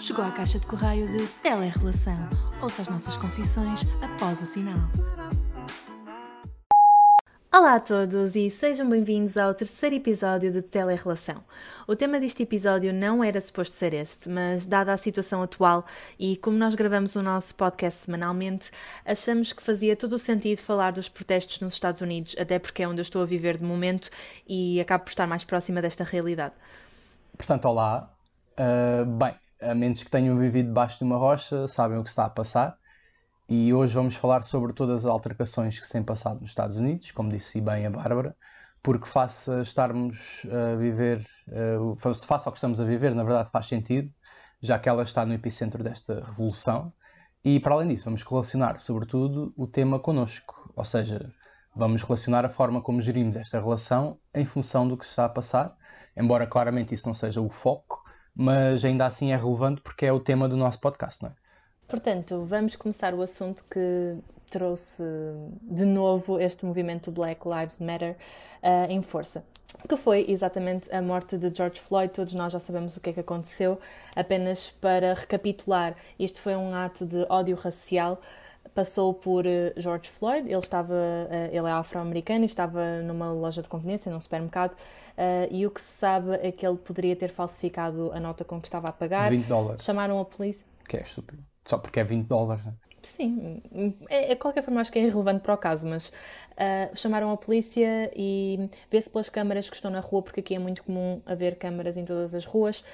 Chegou à caixa de correio de Telerrelação. Ouça as nossas confissões após o sinal. Olá a todos e sejam bem-vindos ao terceiro episódio de Telerrelação. O tema deste episódio não era suposto ser este, mas dada a situação atual e como nós gravamos o nosso podcast semanalmente, achamos que fazia todo o sentido falar dos protestos nos Estados Unidos, até porque é onde eu estou a viver de momento e acabo por estar mais próxima desta realidade. Portanto, olá. Uh, bem, a menos que tenham vivido debaixo de uma rocha, sabem o que está a passar. E hoje vamos falar sobre todas as altercações que se têm passado nos Estados Unidos, como disse bem a Bárbara, porque face a estarmos a viver, uh, face ao que estamos a viver, na verdade faz sentido, já que ela está no epicentro desta revolução. E para além disso, vamos relacionar, sobretudo, o tema connosco, ou seja, vamos relacionar a forma como gerimos esta relação em função do que se está a passar, embora claramente isso não seja o foco, mas ainda assim é relevante porque é o tema do nosso podcast, não é? Portanto, vamos começar o assunto que trouxe de novo este movimento Black Lives Matter uh, em força. Que foi exatamente a morte de George Floyd. Todos nós já sabemos o que é que aconteceu. Apenas para recapitular, isto foi um ato de ódio racial passou por uh, George Floyd, ele estava, uh, ele é afro-americano e estava numa loja de conveniência, num supermercado, uh, e o que se sabe é que ele poderia ter falsificado a nota com que estava a pagar. 20 dólares. Chamaram a polícia. Que é estúpido. Só porque é 20 dólares, né? Sim, é, de qualquer forma acho que é irrelevante para o caso, mas chamaram a polícia e vê-se pelas câmaras que estão na rua, porque aqui é muito comum haver câmaras em todas as ruas,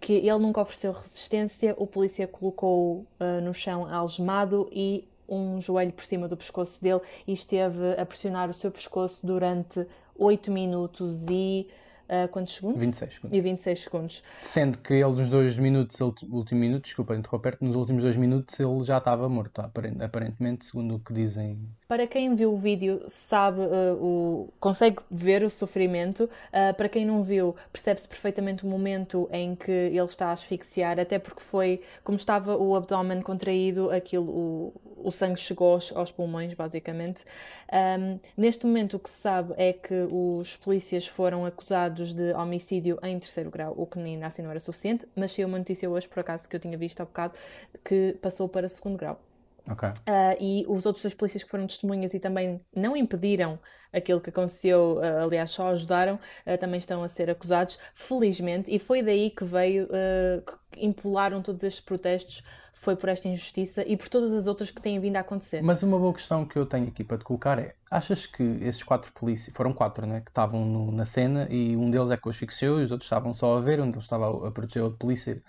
que ele nunca ofereceu resistência, o polícia colocou uh, no chão algemado e um joelho por cima do pescoço dele e esteve a pressionar o seu pescoço durante 8 minutos e uh, quantos segundos? 26 segundos. E 26 segundos. Sendo que ele nos dois minutos, último minuto, desculpa interromper-te, nos últimos dois minutos ele já estava morto, aparentemente, segundo o que dizem. Para quem viu o vídeo, sabe, uh, o, consegue ver o sofrimento. Uh, para quem não viu, percebe-se perfeitamente o momento em que ele está a asfixiar, até porque foi, como estava o abdômen contraído, aquilo, o, o sangue chegou aos, aos pulmões, basicamente. Um, neste momento, o que se sabe é que os polícias foram acusados de homicídio em terceiro grau, o que nem assim não era suficiente, mas saiu uma notícia hoje, por acaso, que eu tinha visto há bocado, que passou para segundo grau. Okay. Uh, e os outros dois polícias que foram testemunhas e também não impediram aquilo que aconteceu, uh, aliás, só ajudaram, uh, também estão a ser acusados, felizmente, e foi daí que veio, que impularam todos estes protestos, foi por esta injustiça e por todas as outras que têm vindo a acontecer. Mas uma boa questão que eu tenho aqui para te colocar é: achas que esses quatro polícias, foram quatro, né, que estavam no, na cena e um deles é que os asfixiou e os outros estavam só a ver, um deles estava a proteger outro polícia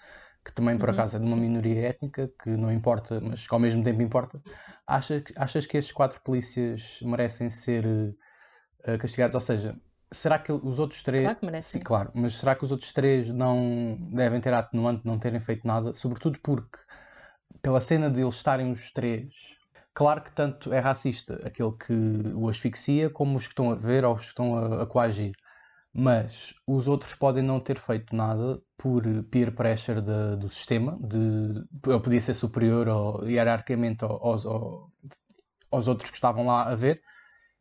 que também por uhum, acaso é de uma minoria étnica, que não importa, mas que ao mesmo tempo importa, achas, achas que esses quatro polícias merecem ser uh, castigados? Ou seja, será que os outros três. Claro que merecem. Sim, claro, mas será que os outros três não devem ter atenuante, não terem feito nada? Sobretudo porque, pela cena de eles estarem os três. Claro que tanto é racista aquele que o asfixia, como os que estão a ver ou os que estão a, a coagir mas os outros podem não ter feito nada por peer pressure de, do sistema, de, ele podia ser superior ou, hierarquicamente aos, aos, aos, outros que estavam lá a ver,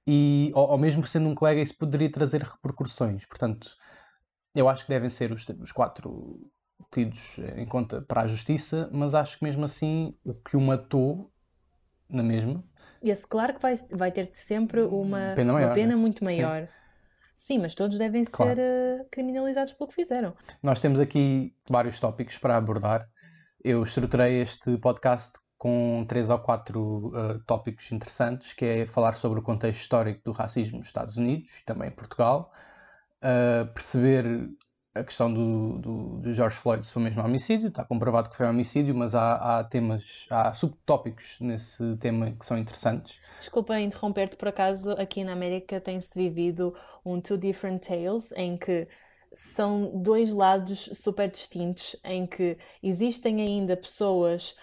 e ou, ou, mesmo sendo um colega, isso poderia trazer repercussões. Portanto, eu acho que devem ser os, os quatro tidos em conta para a justiça, mas acho que mesmo assim o que o matou, na mesma. Esse, claro que vai, vai ter sempre uma pena, maior, uma pena né? muito maior. Sim. Sim, mas todos devem claro. ser uh, criminalizados pelo que fizeram. Nós temos aqui vários tópicos para abordar. Eu estruturei este podcast com três ou quatro uh, tópicos interessantes, que é falar sobre o contexto histórico do racismo nos Estados Unidos e também em Portugal, uh, perceber a questão do, do, do, George Floyd se foi mesmo homicídio, está comprovado que foi homicídio, mas há, há temas, há subtópicos nesse tema que são interessantes. Desculpa interromper-te, por acaso aqui na América tem-se vivido um Two Different Tales, em que são dois lados super distintos, em que existem ainda pessoas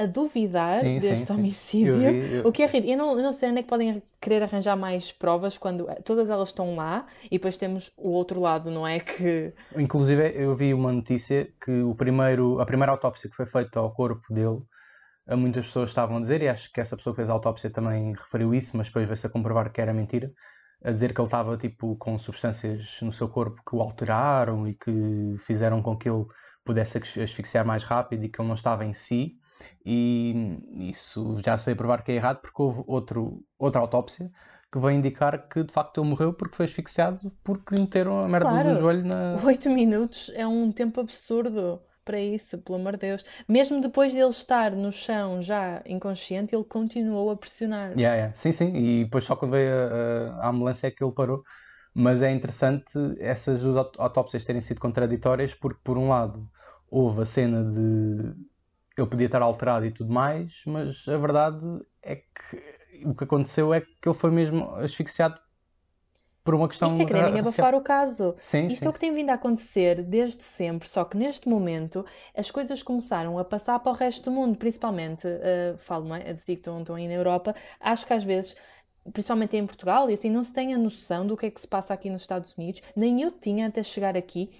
a duvidar sim, deste sim, homicídio. Sim. Eu vi, eu... O que é ridículo. Eu não, eu não sei onde é que podem querer arranjar mais provas quando todas elas estão lá e depois temos o outro lado, não é? Que. Inclusive, eu vi uma notícia que o primeiro, a primeira autópsia que foi feita ao corpo dele, muitas pessoas estavam a dizer, e acho que essa pessoa que fez a autópsia também referiu isso, mas depois veio-se a comprovar que era mentira. A dizer que ele estava tipo com substâncias no seu corpo que o alteraram e que fizeram com que ele pudesse asfixiar mais rápido e que ele não estava em si. E isso já se veio provar que é errado porque houve outro, outra autópsia que veio indicar que de facto ele morreu porque foi asfixiado porque lhe meteram a merda claro. do joelho na. Oito minutos é um tempo absurdo para isso, pelo amor de Deus. Mesmo depois de ele estar no chão já inconsciente, ele continuou a pressionar. Yeah, yeah. Sim, sim, e depois só quando veio a, a, ambulância é que ele parou. Mas é interessante essas duas autópsias terem sido contraditórias, porque por um lado houve a cena de ele podia estar alterado e tudo mais, mas a verdade é que o que aconteceu é que ele foi mesmo asfixiado por uma questão Isto é quererem abafar o caso. Sim, Isto sim. é o que tem vindo a acontecer desde sempre, só que neste momento as coisas começaram a passar para o resto do mundo, principalmente, uh, falo, não é? De que estão, estão aí na Europa, acho que às vezes principalmente em Portugal, e assim não se tem a noção do que é que se passa aqui nos Estados Unidos, nem eu tinha até chegar aqui,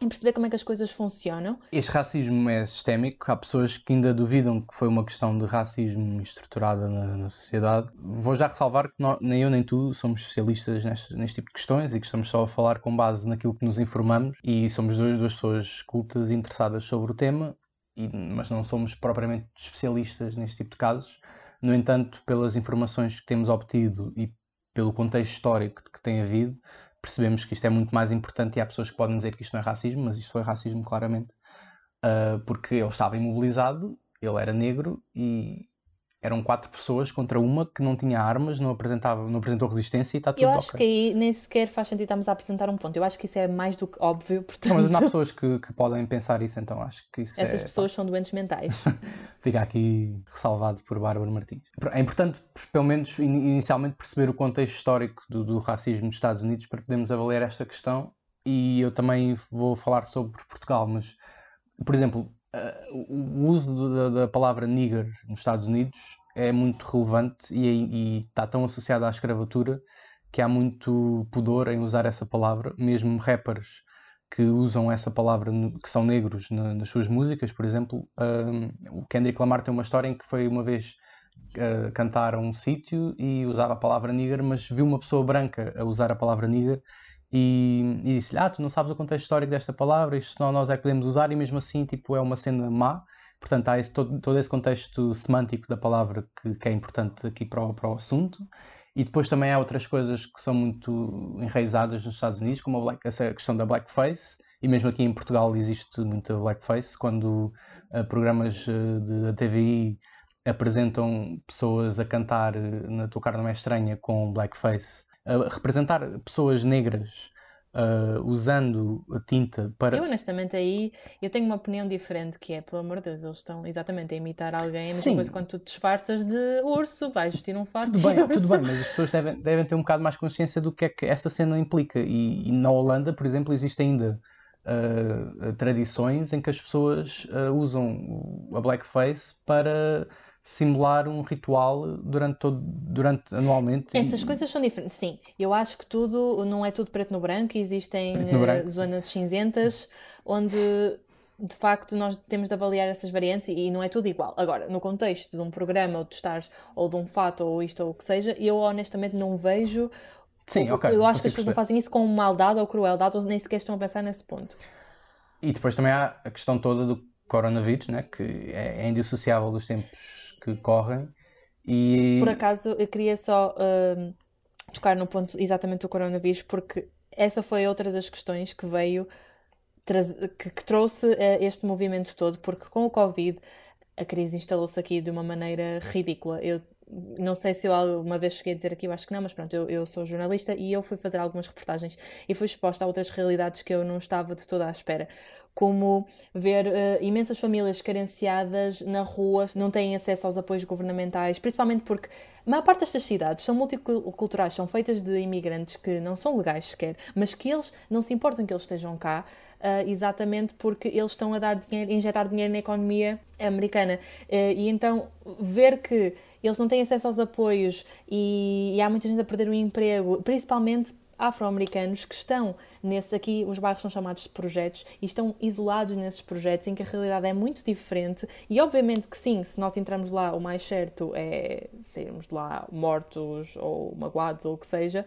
em perceber como é que as coisas funcionam. Este racismo é sistémico, há pessoas que ainda duvidam que foi uma questão de racismo estruturada na, na sociedade. Vou já ressalvar que nem eu nem tu somos especialistas neste, neste, tipo de questões e que estamos só a falar com base naquilo que nos informamos e somos duas, duas pessoas cultas e interessadas sobre o tema, e, mas não somos propriamente especialistas neste tipo de casos. No entanto, pelas informações que temos obtido e pelo contexto histórico que tem havido, percebemos que isto é muito mais importante e há pessoas que podem dizer que isto não é racismo, mas isto foi racismo claramente, uh, porque ele estava imobilizado, ele era negro e eram quatro pessoas contra uma que não tinha armas, não, apresentava, não apresentou resistência e está tudo Eu acho okay. que aí nem sequer faz sentido estarmos a apresentar um ponto. Eu acho que isso é mais do que óbvio, portanto... Não, mas há pessoas que, que podem pensar isso, então acho que isso Essas é, pessoas são doentes mentais. Fica aqui ressalvado por Bárbara Martins. É importante, pelo menos inicialmente, perceber o contexto histórico do, do racismo nos Estados Unidos para podermos avaliar esta questão e eu também vou falar sobre Portugal, mas, por exemplo, o uso da, da palavra nigger nos Estados Unidos é muito relevante e, e, está tão associada à escravatura que há muito pudor em usar essa palavra, mesmo rappers que usam essa palavra, que são negros na, nas suas músicas, por exemplo. Um, o Kendrick Lamar tem uma história em que foi uma vez uh, cantar a um sítio e usava a palavra nigger, mas viu uma pessoa branca a usar a palavra nigger e, e disse-lhe: Ah, tu não sabes o contexto histórico desta palavra, isto nós é que podemos usar, e mesmo assim, tipo, é uma cena má. Portanto, há esse, todo, todo, esse contexto semântico da palavra que, que, é importante aqui para o, para o assunto. E depois também há outras coisas que são muito enraizadas nos Estados Unidos, como a black, essa questão da blackface. E mesmo aqui em Portugal existe muita blackface, quando uh, programas de, da TVI apresentam pessoas a cantar uh, na Tua Cara Não É Estranha com blackface, representar pessoas negras uh, usando a tinta para. Eu, honestamente, aí eu tenho uma opinião diferente, que é, pelo amor de Deus, eles estão exatamente a imitar alguém. Sim. coisa quando tu disfarças de urso, vais vestir um fato. Tudo bem, tudo bem, mas as pessoas devem, devem ter um bocado mais consciência do que é que essa cena implica. E, e na Holanda, por exemplo, existe ainda. Uh, tradições em que as pessoas uh, usam a blackface para simular um ritual durante todo, durante anualmente. Essas e... coisas são diferentes, sim. Eu acho que tudo não é tudo preto no branco, existem no branco. Eh, zonas cinzentas onde de facto nós temos de avaliar essas variantes e não é tudo igual. Agora, no contexto de um programa ou de estares ou de um fato ou isto ou o que seja, eu honestamente não vejo. Sim, ok. Eu acho que as pessoas não fazem isso com maldade ou crueldade ou nem sequer estão a pensar nesse ponto. E depois também há a questão toda do coronavírus, né, que é, é indissociável dos tempos que correm. E... Por acaso, eu queria só uh, tocar no ponto exatamente do coronavírus, porque essa foi outra das questões que veio, que, que trouxe uh, este movimento todo, porque com o Covid a crise instalou-se aqui de uma maneira ridícula. Eu não sei se eu alguma vez cheguei a dizer aqui, eu acho que não, mas pronto, eu, eu sou jornalista e eu fui fazer algumas reportagens e fui exposta a outras realidades que eu não estava de toda à espera. Como ver uh, imensas famílias carenciadas na rua, não têm acesso aos apoios governamentais, principalmente porque a maior parte destas cidades são multiculturais, são feitas de imigrantes que não são legais sequer, mas que eles não se importam que eles estejam cá, uh, exatamente porque eles estão a dar dinheiro, injetar dinheiro na economia americana. Uh, e então ver que eles não têm acesso aos apoios e, e, há muita gente a perder o emprego, principalmente afro-americanos que estão nesse aqui, os bairros são chamados de projetos e estão isolados nesses projetos em que a realidade é muito diferente. E obviamente que sim, se nós entramos lá o mais certo é sairmos de lá mortos ou magoados ou o que seja,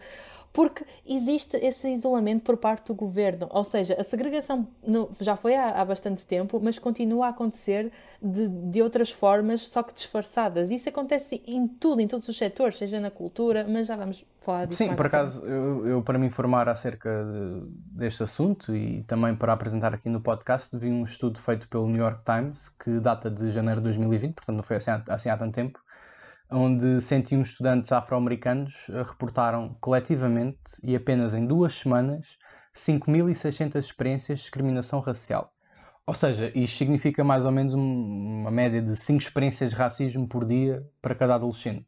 porque existe esse isolamento por parte do governo. Ou seja, a segregação no, já foi há, há, bastante tempo, mas continua a acontecer de, de outras formas, só que disfarçadas. Isso acontece em tudo, em todos os setores, seja na cultura, mas já vamos falar disso. Sim, por acaso, eu, eu, para me informar acerca de, deste assunto e também para apresentar aqui no podcast, vi um estudo feito pelo New York Times que data de janeiro de 2020, portanto não foi assim, assim há tanto tempo onde 101 estudantes afro-americanos eh, reportaram coletivamente e apenas em duas semanas 5.600 experiências de discriminação racial. Ou seja, isto significa mais ou menos uma média de 5 experiências de racismo por dia para cada adolescente.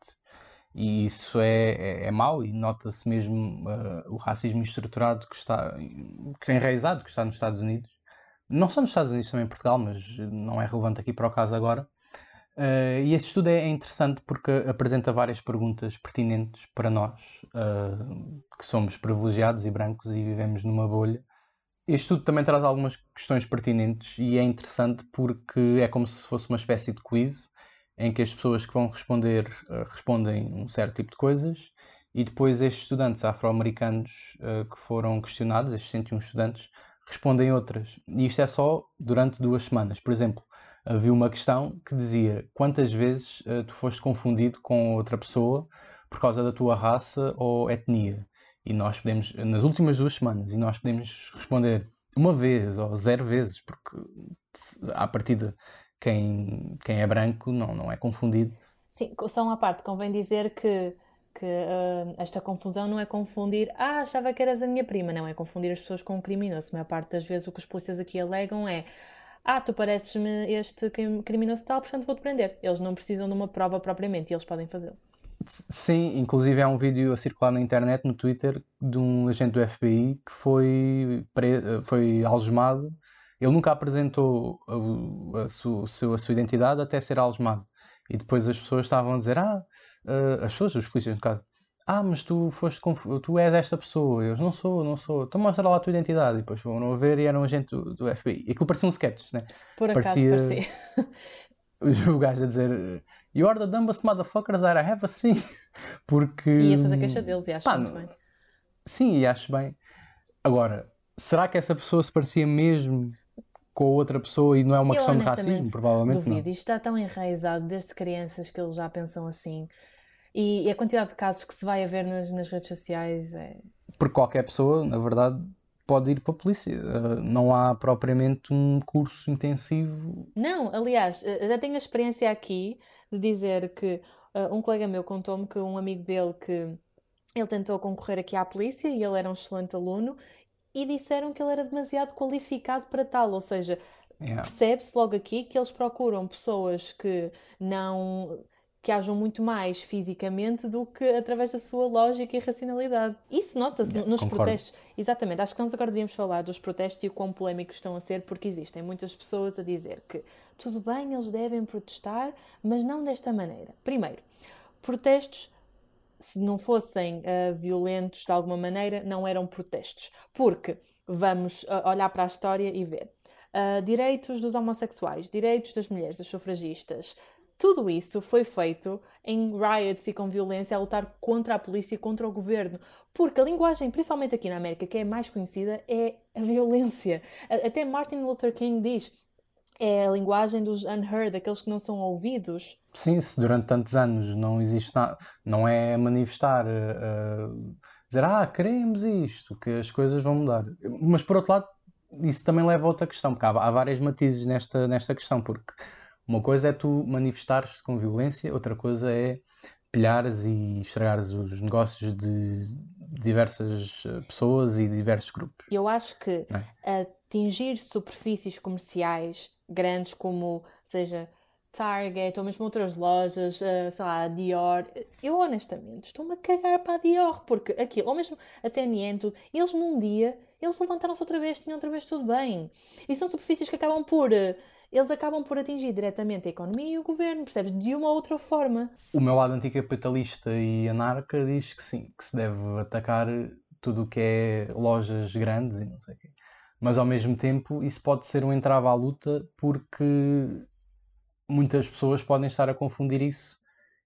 E isso é, é, é mau e nota-se mesmo uh, o racismo estruturado que está que é enraizado, que está nos Estados Unidos. Não só nos Estados Unidos, também em Portugal, mas não é relevante aqui para o caso agora. Uh, e esse estudo é interessante porque apresenta várias perguntas pertinentes para nós, uh, que somos privilegiados e brancos e vivemos numa bolha. Este estudo também traz algumas questões pertinentes e é interessante porque é como se fosse uma espécie de quiz em que as pessoas que vão responder uh, respondem um certo tipo de coisas e depois estes estudantes afro-americanos que foram questionados, estes 101 estudantes, respondem outras. E isto é só durante duas semanas. Por exemplo, havia uma questão que dizia quantas vezes uh, tu foste confundido com outra pessoa por causa da tua raça ou etnia. E nós podemos, nas últimas duas semanas, e nós podemos responder uma vez ou zero vezes, porque à partida quem, quem é branco não, não é confundido. Sim, só uma parte, convém dizer que, que uh, esta confusão não é confundir, ah, achava que eras a minha prima, não, é confundir as pessoas com um criminoso. A maior parte das vezes o que os polícias aqui alegam é ah, tu pareces-me este criminoso tal, portanto vou-te prender. Eles não precisam de uma prova propriamente e eles podem fazê-lo. Sim, inclusive há um vídeo a circular na internet, no Twitter, de um agente do FBI que foi, foi algemado. Ele nunca apresentou a, a, sua, a sua identidade até ser algemado. E depois as pessoas estavam a dizer, ah, uh, as pessoas, os polícias no caso, ah, mas tu foste tu és esta pessoa. Eu não sou, não sou. Então mostra lá a tua identidade. E depois foram a ver e era um agente do, do FBI. E aquilo parecia um sketch, né? Por acaso parecia. parecia. o gajo a dizer You are the dumbest motherfuckers that I have seen. Porque. Ia fazer queixa deles e acho pá, muito bem. Sim, e acho bem. Agora, será que essa pessoa se parecia mesmo com outra pessoa e não é uma eu, questão de racismo? Provavelmente duvido. não. Isto está tão enraizado desde crianças que eles já pensam assim. E, e a quantidade de casos que se vai a ver nas, nas redes sociais é. Porque qualquer pessoa, na verdade, pode ir para a polícia. Uh, não há propriamente um curso intensivo. Não, aliás, eh, já tenho a experiência aqui de dizer que uh, um colega meu contou-me que um amigo dele que ele tentou concorrer aqui à polícia e ele era um excelente aluno e disseram que ele era demasiado qualificado para tal, ou seja, yeah. percebe-se logo aqui que eles procuram pessoas que não que hajam muito mais fisicamente do que através da sua lógica e racionalidade. Isso nota-se yeah, nos concordo. protestos. Exatamente. Acho que nós agora devíamos falar dos protestos e o quão polémicos estão a ser, porque existem muitas pessoas a dizer que tudo bem, eles devem protestar, mas não desta maneira. Primeiro, protestos se não fossem uh, violentos de alguma maneira, não eram protestos. Porque vamos uh, olhar para a história e ver. Uh, direitos dos homossexuais, direitos das mulheres, das sufragistas, tudo isso foi feito em riots e com violência a lutar contra a polícia e contra o governo. Porque a linguagem, principalmente aqui na América, que é mais conhecida, é a violência. Até Martin Luther King diz é a linguagem dos unheard, aqueles que não são ouvidos. Sim, se durante tantos anos não existe nada, não é manifestar, uh, dizer, ah, queremos isto, que as coisas vão mudar. Mas por outro lado, isso também leva a outra questão, porque há, há várias matizes nesta, nesta questão, porque uma coisa é tu manifestares com violência, outra coisa é pilhares e estragares os negócios de diversas eh, pessoas e diversos grupos. Eu acho que é? atingir superfícies comerciais grandes como seja Target ou mesmo outras lojas, uh, sei lá, Dior, eu honestamente estou-me a cagar para a Dior, porque aquilo, ou mesmo a TNN, tudo, eles num dia, eles levantaram-se outra vez, tinham outra vez tudo bem. E são superfícies que acabam por eles acabam por atingir diretamente a economia e o governo, percebes? De uma outra forma. O meu lado anticapitalista e anarca diz que sim, que se deve atacar tudo o que é lojas grandes e não sei o quê. Mas ao mesmo tempo isso pode ser um entrave à luta porque muitas pessoas podem estar a confundir isso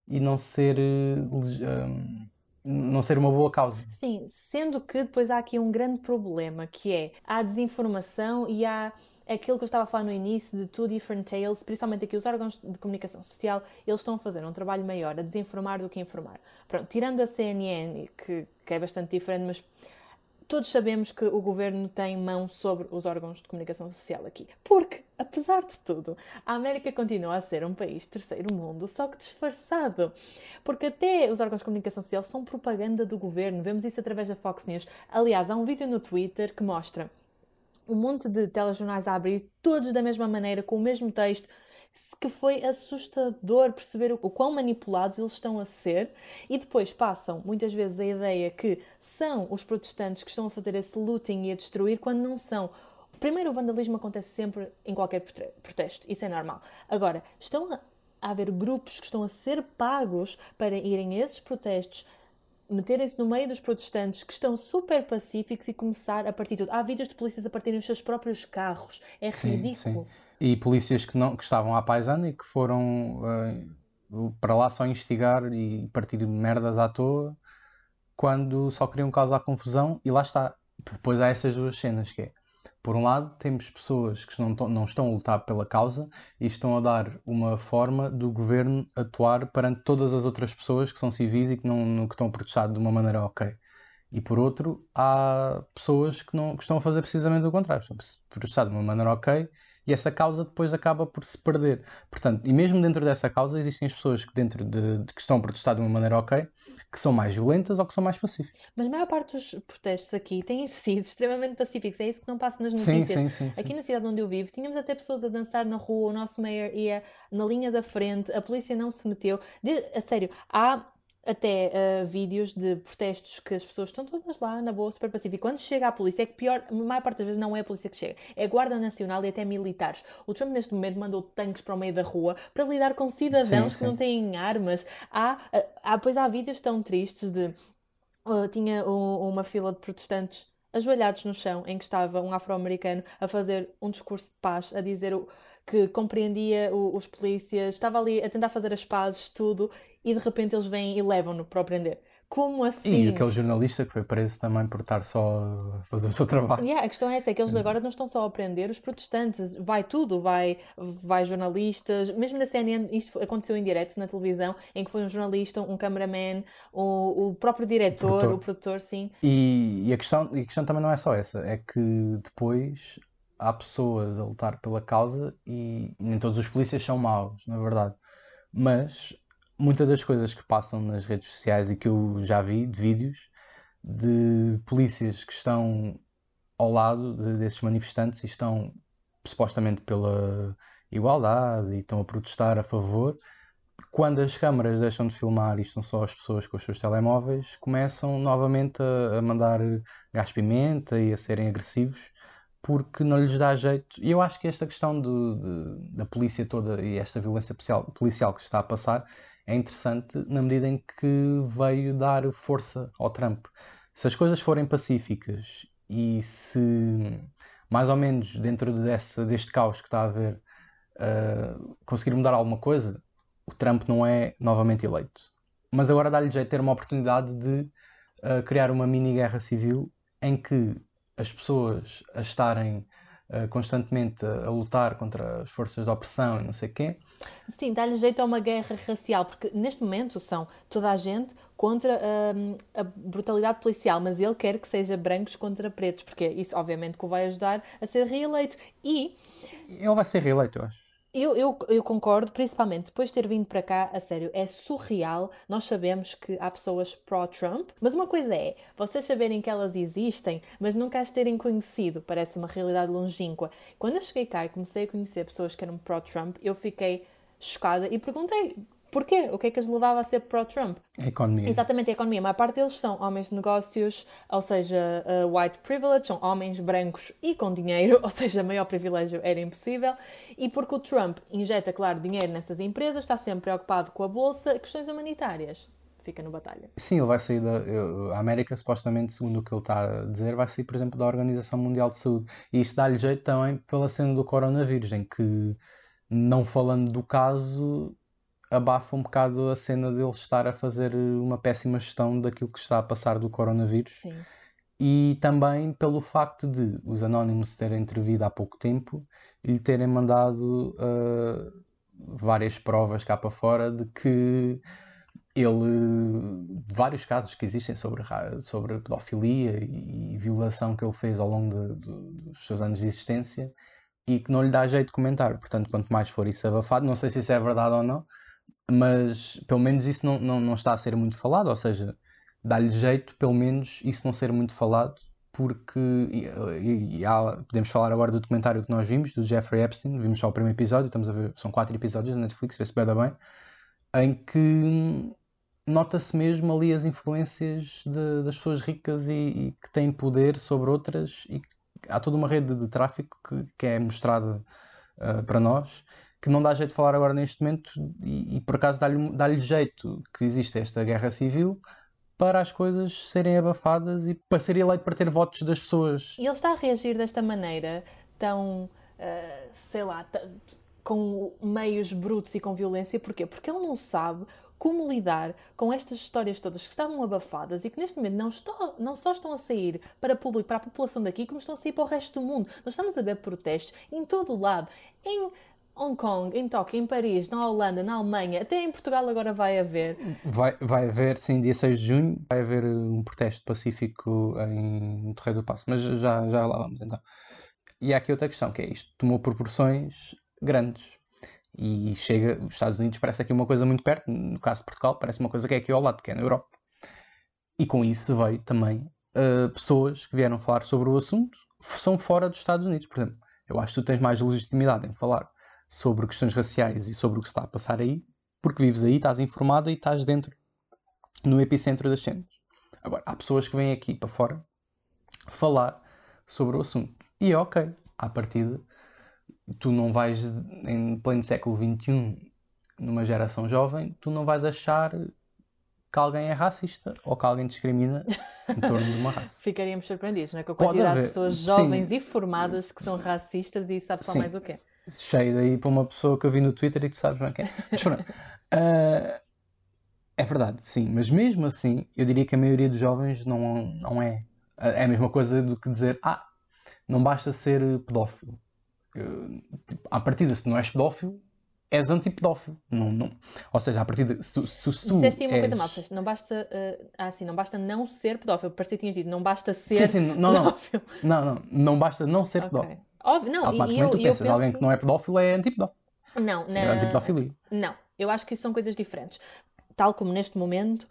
e não ser um, não ser uma boa causa. Sim, sendo que depois há aqui um grande problema que é a desinformação e há aquilo que eu estava a falar no início de two different tales, principalmente aqui os órgãos de comunicação social, eles estão a fazer um trabalho maior a desinformar do que informar. Pronto, tirando a CNN, que, que é bastante diferente, mas todos sabemos que o governo tem mão sobre os órgãos de comunicação social aqui. Porque, apesar de tudo, a América continua a ser um país terceiro mundo, só que disfarçado. Porque até os órgãos de comunicação social são propaganda do governo. Vemos isso através da Fox News. Aliás, há um vídeo no Twitter que mostra um monte de telejornais a abrir, todos da mesma maneira, com o mesmo texto, que foi assustador perceber o quão manipulados eles estão a ser e depois passam muitas vezes a ideia que são os protestantes que estão a fazer esse looting e a destruir quando não são. Primeiro, o vandalismo acontece sempre em qualquer protesto, isso é normal. Agora, estão a haver grupos que estão a ser pagos para irem a esses protestos meterem-se no meio dos protestantes que estão super pacíficos e começar a partir tudo. Há vídeos de polícias a partirem os seus próprios carros. É sim, ridículo. Sim. E polícias que, não, que estavam à paisana e que foram uh, para lá só investigar e partir merdas à toa quando só queriam causar confusão e lá está. Depois há essas duas cenas que é por um lado, temos pessoas que não, não estão a lutar pela causa e estão a dar uma forma do governo atuar perante todas as outras pessoas que são civis e que, não, que estão a protestar de uma maneira ok. E por outro, há pessoas que, não, que estão a fazer precisamente o contrário, estão a protestar de uma maneira ok e essa causa depois acaba por se perder. Portanto, e mesmo dentro dessa causa existem as pessoas que dentro de, de que estão a protestar de uma maneira ok, que são mais violentas ou que são mais pacíficas. Mas a maior parte dos protestos aqui têm sido extremamente pacíficos, é isso que não passa nas notícias. Sim, sim, sim, aqui na cidade onde eu vivo, tínhamos até pessoas a dançar na rua, o nosso mayor ia na linha da frente, a polícia não se meteu. De, a sério, há até uh, vídeos de protestos que as pessoas estão todas lá na boa, super pacífica. Quando chega a polícia, é que pior, a maior parte das vezes não é a polícia que chega, é a Guarda Nacional e até militares. O Trump, neste momento, mandou tanques para o meio da rua para lidar com cidadãos sim, sim. que não têm armas. Há, eh, há, pois há vídeos tão tristes de. Uh, tinha um, uma fila de protestantes ajoelhados no chão, em que estava um afro-americano a fazer um discurso de paz, a dizer o, que compreendia o, os polícias, estava ali a tentar fazer as pazes, tudo, e de repente eles vêm e levam-no para o prender. Como assim? E aquele jornalista que foi preso também por estar só a fazer o seu trabalho. Yeah, a questão é essa, é que eles agora não estão só a prender os protestantes, vai tudo, vai, vai jornalistas, mesmo na CNN, isto aconteceu em direto na televisão, em que foi um jornalista, um cameraman, o, o próprio diretor, o produtor, o produtor sim. E, e, a questão, e a questão também não é só essa, é que depois há pessoas a lutar pela causa e nem todos os polícias são maus, na verdade. Mas muitas das coisas que passam nas redes sociais e que eu já vi de vídeos de polícias que estão ao lado de, desses manifestantes e estão supostamente pela igualdade e estão a protestar a favor. Quando as câmaras deixam de filmar e estão só as pessoas com os seus telemóveis, começam novamente a, a mandar gás pimenta e a serem agressivos porque não lhes dá jeito. E eu acho que esta questão do, de, da polícia toda e esta violência policial, policial que está a passar é interessante na medida em que veio dar força ao Trump. Se as coisas forem pacíficas e se mais ou menos dentro desse, deste caos que está a haver uh, conseguir mudar alguma coisa, o Trump não é novamente eleito. Mas agora dá-lhe jeito de ter uma oportunidade de uh, criar uma mini guerra civil em que as pessoas a estarem constantemente a, lutar contra as forças de opressão e não sei quê. Sim, dá-lhe jeito a uma guerra racial, porque neste momento são toda a gente contra uh, a brutalidade policial, mas ele quer que seja brancos contra pretos, porque isso obviamente que o vai ajudar a ser reeleito. E. Ele vai ser reeleito, eu acho. Eu, eu, eu, concordo, principalmente depois de ter vindo para cá, a sério, é surreal. Nós sabemos que há pessoas pró-Trump, mas uma coisa é vocês saberem que elas existem, mas nunca as terem conhecido. Parece uma realidade longínqua. Quando eu cheguei cá e comecei a conhecer pessoas que eram pró-Trump, eu fiquei chocada e perguntei Porquê? O que é que as levava a ser pró-Trump? A economia. Exatamente, a economia. A maior parte deles são homens de negócios, ou seja, uh, white privilege, são homens brancos e com dinheiro, ou seja, maior privilégio era impossível. E porque o Trump injeta, claro, dinheiro nessas empresas, está sempre preocupado com a bolsa, questões humanitárias. fica no batalha. Sim, ele vai sair da. A América, supostamente, segundo o que ele está a dizer, vai sair, por exemplo, da Organização Mundial de Saúde. E isso dá-lhe jeito também pela cena do coronavírus, em que, não falando do caso, abafa um bocado a cena dele estar a fazer uma péssima gestão daquilo que está a passar do coronavírus. Sim. E também pelo facto de os anónimos terem intervido há pouco tempo e lhe terem mandado uh, várias provas cá para fora de que ele, de vários casos que existem sobre, sobre pedofilia e, violação que ele fez ao longo de, de, dos seus anos de existência e que não lhe dá jeito de comentar. Portanto, quanto mais for isso abafado, não sei se isso é verdade ou não, mas pelo menos isso não, não, não está a ser muito falado, ou seja, dá-lhe jeito, pelo menos, isso não ser muito falado, porque e, e, e há, podemos falar agora do documentário que nós vimos, do Jeffrey Epstein, vimos só o primeiro episódio, estamos a ver, são quatro episódios da Netflix, vê-se bem, bem, em que nota-se mesmo ali as influências de, das pessoas ricas e, e, que têm poder sobre outras e há toda uma rede de tráfico que, que é mostrada uh, para nós que não dá jeito de falar agora neste momento e, e por acaso dá-lhe dá jeito que existe esta guerra civil para as coisas serem abafadas e para ser eleito para ter votos das pessoas. E ele está a reagir desta maneira tão, uh, sei lá, com meios brutos e com violência, porquê? Porque ele não sabe como lidar com estas histórias todas que estavam abafadas e que neste momento não, estou, não só estão a sair para público, para a população daqui, como estão a sair para o resto do mundo. Nós estamos a ver protestos em todo o lado, em Hong Kong, em Tóquio, em Paris, na Holanda, na Alemanha, até em Portugal agora vai haver. Vai, vai haver, sim, dia 6 de junho, vai haver um protesto pacífico em Torreio do Passo, mas já, já lá vamos então. E há aqui outra questão, que é isto tomou proporções grandes e chega, os Estados Unidos parece aqui uma coisa muito perto, no caso de Portugal parece uma coisa que é aqui ao lado, que é na Europa. E com isso veio também uh, pessoas que vieram falar sobre o assunto, são fora dos Estados Unidos, por exemplo. Eu acho que tu tens mais legitimidade em falar sobre questões raciais e sobre o que se está a passar aí, porque vives aí, estás informada e estás dentro, no epicentro das cenas. Agora, há pessoas que vêm aqui para fora falar sobre o assunto. E é ok, à partida, tu não vais, em pleno século XXI, numa geração jovem, tu não vais achar que alguém é racista ou que alguém discrimina em torno de uma raça. Ficaríamos surpreendidos, não é? Com a quantidade de pessoas jovens Sim. e formadas que são racistas e sabe só Sim. mais o quê cheio daí para uma pessoa que eu vi no Twitter e que tu sabes bem quem é. Mas pronto. Uh, é verdade, sim. Mas mesmo assim, eu diria que a maioria dos jovens não, não é. É a mesma coisa do que dizer, ah, não basta ser pedófilo. Uh, tipo, à partida, se não és pedófilo, és antipedófilo. Não, não. Ou seja, à partida, se, se, se tu. Disseste uma és... coisa mal, não basta. Uh, ah, sim, não basta não ser pedófilo. Parecia que tinhas dito, não basta ser. Sim, sim, não, pedófilo. não. Não, não. Não basta não ser okay. pedófilo. Óbvio, não. Automaticamente e eu, tu pensas, penso... alguém que não é pedófilo é antipedófilo. Não, na... é antipedofilia. Não, eu acho que isso são coisas diferentes. Tal como neste momento,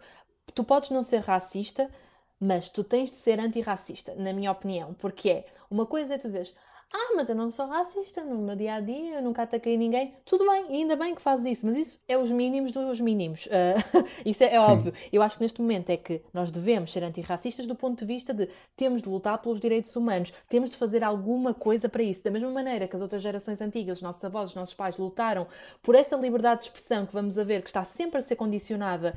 tu podes não ser racista, mas tu tens de ser antirracista, na minha opinião. Porque é, uma coisa é tu dizeres, ah, mas eu não sou racista no meu dia a dia, eu nunca ataquei ninguém. Tudo bem, ainda bem que fazes isso, mas isso é os mínimos dos mínimos. Uh, isso é, é óbvio. Eu acho que neste momento é que nós devemos ser antirracistas do ponto de vista de temos de lutar pelos direitos humanos, temos de fazer alguma coisa para isso. Da mesma maneira que as outras gerações antigas, os nossos avós, os nossos pais lutaram por essa liberdade de expressão que vamos a ver que está sempre a ser condicionada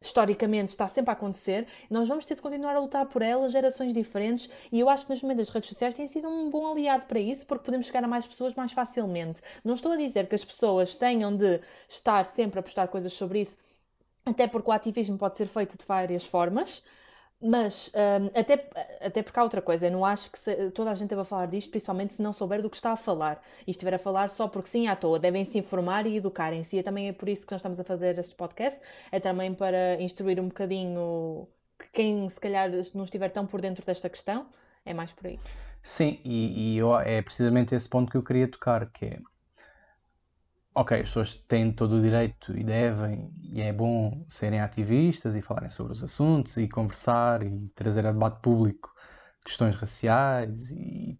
historicamente está sempre a acontecer, nós vamos ter de continuar a lutar por ela, gerações diferentes, e eu acho que neste momento as redes sociais têm sido um bom aliado para isso, porque podemos chegar a mais pessoas mais facilmente. Não estou a dizer que as pessoas tenham de estar sempre a postar coisas sobre isso, até porque o ativismo pode ser feito de várias formas, mas um, até, até porque há outra coisa, eu não acho que se, toda a gente deva falar disto, principalmente se não souber do que está a falar e estiver a falar só porque sim à toa. Devem se informar e educarem-se. E é também é por isso que nós estamos a fazer este podcast, é também para instruir um bocadinho quem se calhar não estiver tão por dentro desta questão. É mais por aí. Sim, e, e eu, é precisamente esse ponto que eu queria tocar, que é ok, as pessoas têm todo o direito e devem, e é bom serem ativistas e falarem sobre os assuntos e conversar e trazer a debate público questões raciais e,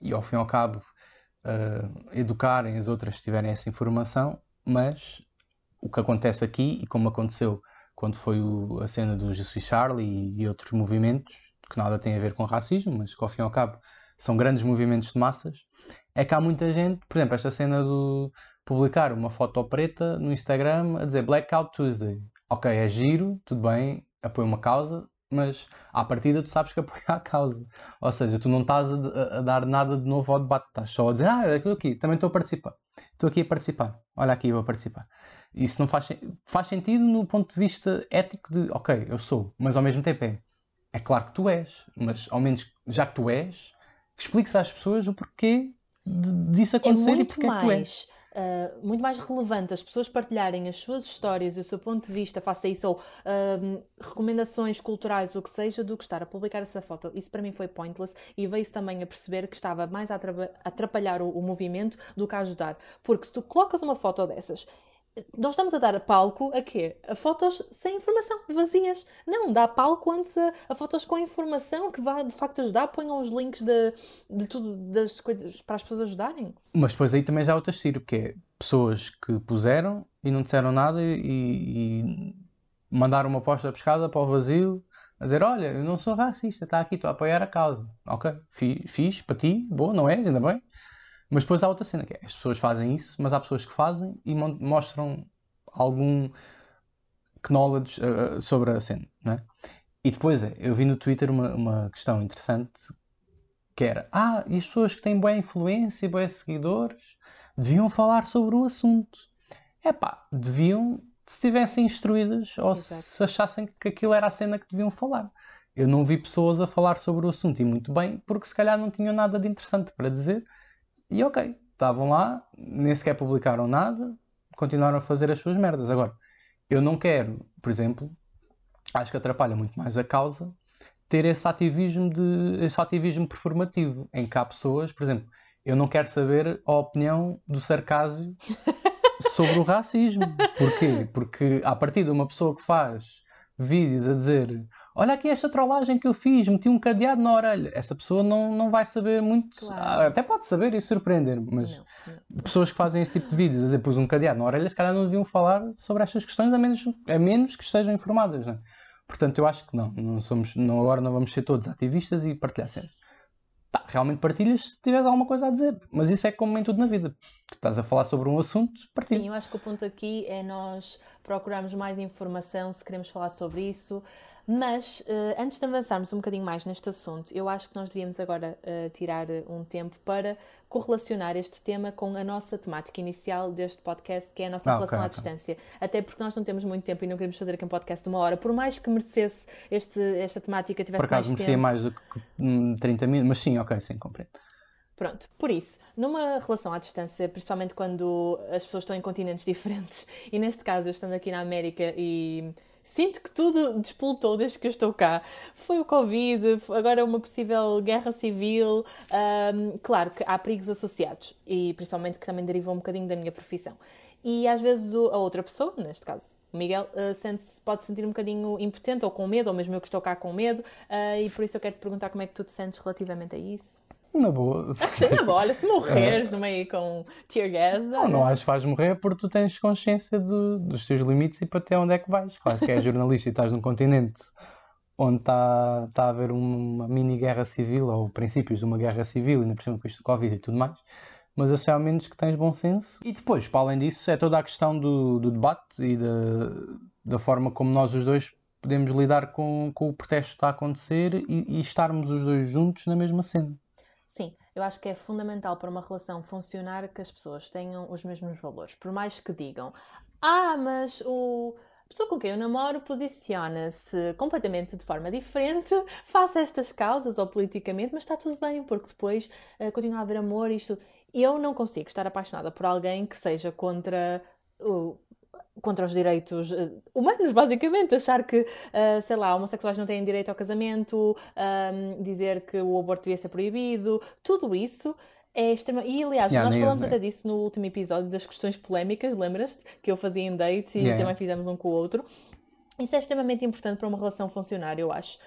e ao fim e ao cabo, uh, educarem as outras se tiverem essa informação, mas o que acontece aqui e como aconteceu quando foi o, a cena do Jesus Charlie e, e outros movimentos que nada têm a ver com racismo, mas que ao fim e ao cabo são grandes movimentos de massas, é que há muita gente, por exemplo, esta cena do publicar uma foto preta no Instagram a dizer Blackout Tuesday. ok, é giro, tudo bem, apoia uma causa, mas à partida tu sabes que apoia a causa. Ou seja, tu não estás a, a, dar nada de novo ao debate, estás só a dizer, ah, estou aqui, também estou a participar. Estou aqui a participar. Olha aqui, eu a participar. Isso não faz, faz sentido no ponto de vista ético de, ok, eu sou, mas ao mesmo tempo é, é claro que tu és, mas ao menos já que tu és, explique-se às pessoas o porquê de, disso acontecer é e porque mais, é que tu és. Uh, muito mais relevante as pessoas partilharem as suas histórias e o seu ponto de vista, faça isso, ou uh, recomendações culturais, o que seja, do que estar a publicar essa foto. Isso para mim foi pointless e veio-se também a perceber que estava mais a atrapalhar o, o movimento do que a ajudar. Porque se tu colocas uma foto dessas nós estamos a dar palco a quê? A fotos sem informação, vazias. Não, dá palco antes a, a fotos com informação que vai de facto ajudar. Ponham os links de, de tudo, das coisas para as pessoas ajudarem. Mas depois aí também já há outro estilo, que é pessoas que puseram e não disseram nada e, e mandaram uma posta pescada para o vazio a dizer: Olha, eu não sou racista, está aqui, estou a apoiar a causa. Ok, fiz, fiz para ti, boa, não és, ainda bem. Mas depois há outra cena, que é, as pessoas fazem isso, mas há pessoas que fazem e mostram algum knowledge uh, sobre a cena, né? E depois é, eu vi no Twitter uma, uma questão interessante que era, ah, e as pessoas que têm boa influência e boas seguidores deviam falar sobre o assunto. É pá, deviam, se estivessem instruídas ou Exato. se achassem que aquilo era a cena que deviam falar. Eu não vi pessoas a falar sobre o assunto e muito bem, porque se calhar não tinham nada de interessante para dizer e ok, estavam lá, nem sequer publicaram nada, continuaram a fazer as suas merdas. Agora, eu não quero, por exemplo, acho que atrapalha muito mais a causa ter esse ativismo de esse ativismo performativo em que há pessoas, por exemplo, eu não quero saber a opinião do sarcasmo sobre o racismo. Porquê? Porque a partir de uma pessoa que faz vídeos a dizer olha aqui esta trollagem que eu fiz, meti um cadeado na orelha. Essa pessoa não, não vai saber muito, claro. até pode saber e surpreender-me, mas não, não. pessoas que fazem esse tipo de vídeos, a dizer, pus um cadeado na orelha, se calhar não deviam falar sobre estas questões, a menos, a menos que estejam informadas. Não é? Portanto, eu acho que não, não somos, não, agora não vamos ser todos ativistas e partilhar sempre. Pá, realmente partilhas se tiveres alguma coisa a dizer, mas isso é como em tudo na vida. Estás a falar sobre um assunto, partilha. Sim, eu acho que o ponto aqui é nós procurarmos mais informação se queremos falar sobre isso. Mas uh, antes de avançarmos um bocadinho mais neste assunto, eu acho que nós devíamos agora uh, tirar eh, um tempo para correlacionar este tema com a nossa temática inicial deste podcast, que é a nossa ah, relação okay, à okay. distância. Até porque nós não temos muito tempo e não queremos fazer aqui um podcast de uma hora, por mais que merecesse este, esta temática tivesse por acaso, mais tempo. mais do que 30 minutos, mas sim, ok, sim, compreendo. Pronto, por isso, numa relação à distância, principalmente quando as pessoas estão em continentes diferentes, e neste caso eu estando aqui na América e Sinto que tudo despoltou desde que eu estou cá. Foi o Covid, agora uma possível guerra civil. Um, claro que há perigos associados e principalmente que também derivam um bocadinho da minha profissão. E às vezes a outra pessoa, neste caso o Miguel, uh, sente -se, pode se sentir um bocadinho impotente ou com medo, ou mesmo eu que estou cá com medo, uh, e por isso eu quero te perguntar como é que tu te sentes relativamente a isso. Na boa. Na boa, olha, se morreres é. no meio com tear gas. Não, não acho que vais morrer porque tu tens consciência do, dos teus limites e para até onde é que vais. Claro que és jornalista e estás num continente onde está, está a haver uma mini guerra civil ou princípios de uma guerra civil, ainda por cima com isto do Covid e tudo mais. Mas sei ao menos que tens bom senso. E depois, para além disso, é toda a questão do, do debate e da, da forma como nós os dois podemos lidar com, com o protesto que está a acontecer e, e estarmos os dois juntos na mesma cena. Eu acho que é fundamental para uma relação funcionar que as pessoas tenham os mesmos valores. Por mais que digam, ah, mas o. A pessoa com quem eu namoro posiciona-se completamente de forma diferente, faça estas causas ou politicamente, mas está tudo bem, porque depois uh, continua a haver amor e isto. Eu não consigo estar apaixonada por alguém que seja contra o, contra os direitos uh, humanos, basicamente. Achar que, uh, sei lá, homossexuais não têm direito ao casamento, um, dizer que o aborto devia ser proibido, tudo isso. É extrema... E aliás, yeah, nós falamos até disso no último episódio das questões polémicas, lembras-te? Que eu fazia em dates e yeah. também fizemos um com o outro. Isso é extremamente importante para uma relação funcionar, eu acho.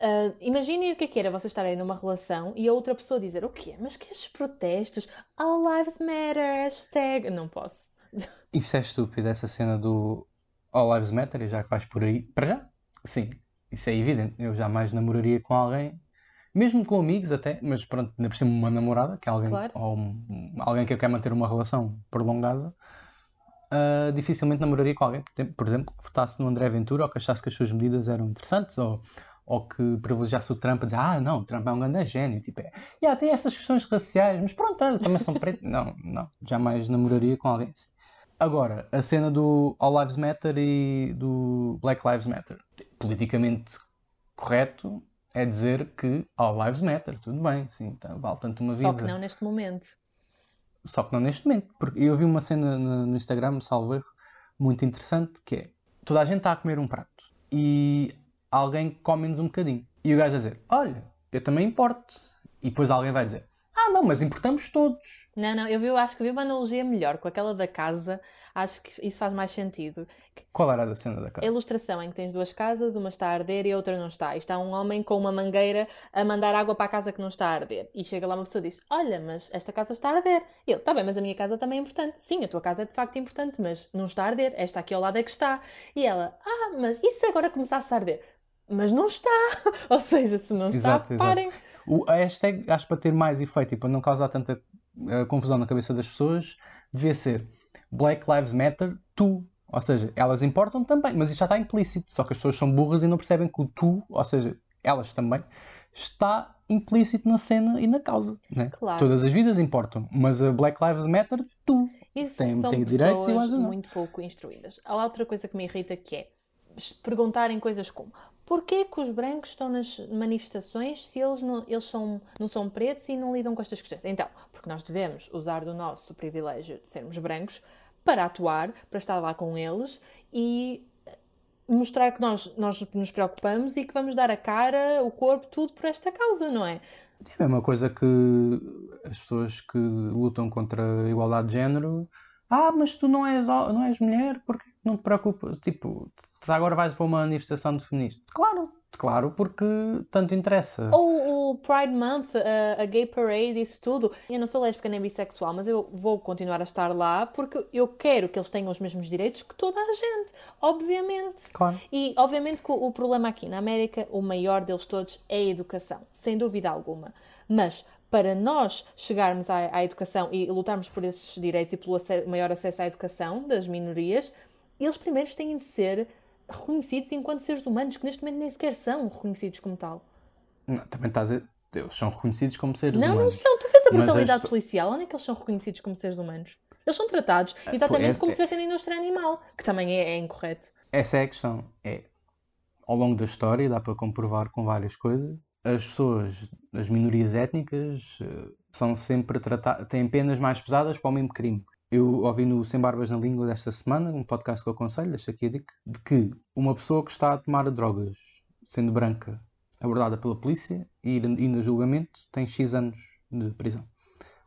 Uh, imaginem o que é que era vocês estarem numa relação e a outra pessoa dizer o quê? Mas que estes protestos? All lives matter, hashtag... Não posso. Isso é estúpido, essa cena do All Lives Matter, e já que vais por aí. Para já? Sim, isso é evidente. Eu jamais namoraria com alguém, mesmo com amigos até, mas pronto, ainda por cima uma namorada, que é alguém, claro. ou um, alguém que eu quero manter uma relação prolongada. uh, dificilmente namoraria com alguém, por exemplo, que votasse no André Ventura ou que achasse que as suas medidas eram interessantes ou, ou que privilegiasse o Trump a dizer ah, não, o Trump é um grande gênio. Tipo, é, yeah, tem essas questões raciais, mas pronto, olha, também são pretos. não, não, jamais namoraria com alguém assim. Agora, a cena do All Lives Matter e do Black Lives Matter. Politicamente correto é dizer que All Lives Matter, tudo bem, sim, então, vale tanto uma vida. Só que não neste momento. Só que não neste momento, porque eu vi uma cena no Instagram, salvo erro, muito interessante, que é, toda a gente está a comer um prato e alguém come-nos um bocadinho. E o gajo a dizer, olha, eu também importo. E depois alguém vai dizer, ah não, mas importamos todos. Não, não, eu, vi, eu acho que vi uma analogia melhor com aquela da casa, acho que isso faz mais sentido. Qual era a da cena da casa? A ilustração em que tens duas casas, uma está a arder e a outra não está. E está um homem com uma mangueira a mandar água para a casa que não está a arder. E chega lá uma pessoa e diz: Olha, mas esta casa está a arder. E ele: Está bem, mas a minha casa também é importante. Sim, a tua casa é de facto importante, mas não está a arder. Esta aqui ao lado é que está. E ela: Ah, mas e se agora começasse a arder? Mas não está. Ou seja, se não está, exato, parem. Exato. O, a hashtag, acho para ter mais efeito e para não causar tanta a confusão na cabeça das pessoas devia ser Black Lives Matter, tu. Ou seja, elas importam também, mas isto já está implícito. Só que as pessoas são burras e não percebem que o tu, ou seja, elas também, está implícito na cena e na causa. Né? Claro. Todas as vidas importam, mas a Black Lives Matter, tu. Isso tem, são tem direitos e mais muito pouco instruídas. Há outra coisa que me irrita que é perguntarem coisas como Porquê que os brancos estão nas manifestações se eles não, eles são, não são pretos e não lidam com estas questões? Então, porque nós devemos usar do nosso privilégio de sermos brancos para atuar, para estar lá com eles e mostrar que nós, nós nos preocupamos e que vamos dar a cara, o corpo, tudo por esta causa, não é? É uma coisa que as pessoas que lutam contra a igualdade de género ah, mas tu não és, não és mulher, porque não te preocupas? Tipo, agora vais para uma manifestação de feminista. Claro, claro, porque tanto interessa. Ou o Pride Month, a, a, Gay Parade, isso tudo. Eu não sou lésbica nem bissexual, mas eu vou continuar a estar lá porque eu quero que eles tenham os mesmos direitos que toda a gente, obviamente. Claro. E obviamente que o, o problema aqui na América, o maior deles todos, é a educação, sem dúvida alguma. Mas para nós chegarmos à, à, educação e lutarmos por esses direitos e pelo maior acesso à educação das minorias, eles primeiros têm de ser reconhecidos enquanto seres humanos, que neste momento nem sequer são reconhecidos como tal. Não, também estás a eles são reconhecidos como seres não, humanos. Não, não são. Tu vês a brutalidade esta... policial, onde é que eles são reconhecidos como seres humanos? Eles são tratados ah, exatamente como se estivessem na indústria animal, que também é, é incorreto. Essa é a questão. É, ao longo da história, dá para comprovar com várias coisas, as pessoas, as minorias étnicas, eh, são sempre tratadas, têm penas mais pesadas para o mesmo crime. Eu ouvi no Sem Barbas na Língua desta semana, um podcast que eu aconselho, deixo aqui a dica, de que uma pessoa que está a tomar drogas, sendo branca, abordada pela polícia e indo a julgamento, tem X anos de prisão.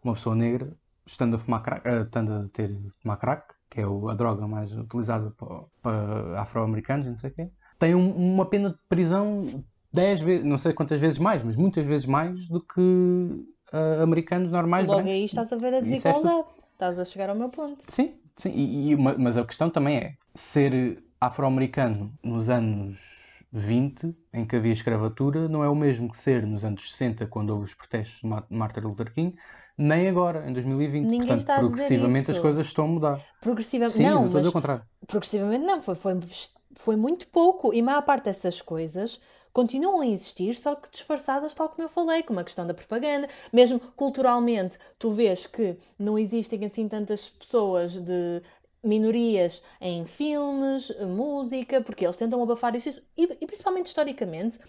Uma pessoa negra, estando a, fumar crack, uh, estando a ter tomar crack, que é a droga mais utilizada para, afro-americanos, não sei o quê, tem um, uma pena de prisão 10 vezes, não sei quantas vezes mais, mas muitas vezes mais do que uh, americanos normais. Logo brancos. aí estás a ver a desigualdade. Estás a chegar ao meu ponto. Sim, sim. E, e, mas a questão também é ser afro-americano nos anos 20, em que havia escravatura, não é o mesmo que ser nos anos 60, quando houve os protestos de Martin Luther King, nem agora, em 2020. Ninguém Portanto, está a progressivamente as coisas estão a mudar. Progressivamente, Sim, não, não estou a dizer o contrário. Progressivamente não, foi, foi, foi muito pouco. E a maior parte dessas coisas continuam a existir, só que disfarçadas, tal como eu falei, como a questão da propaganda. Mesmo culturalmente, tu vês que não existem assim tantas pessoas de minorias em filmes, música, porque eles tentam abafar isso, e, e principalmente historicamente,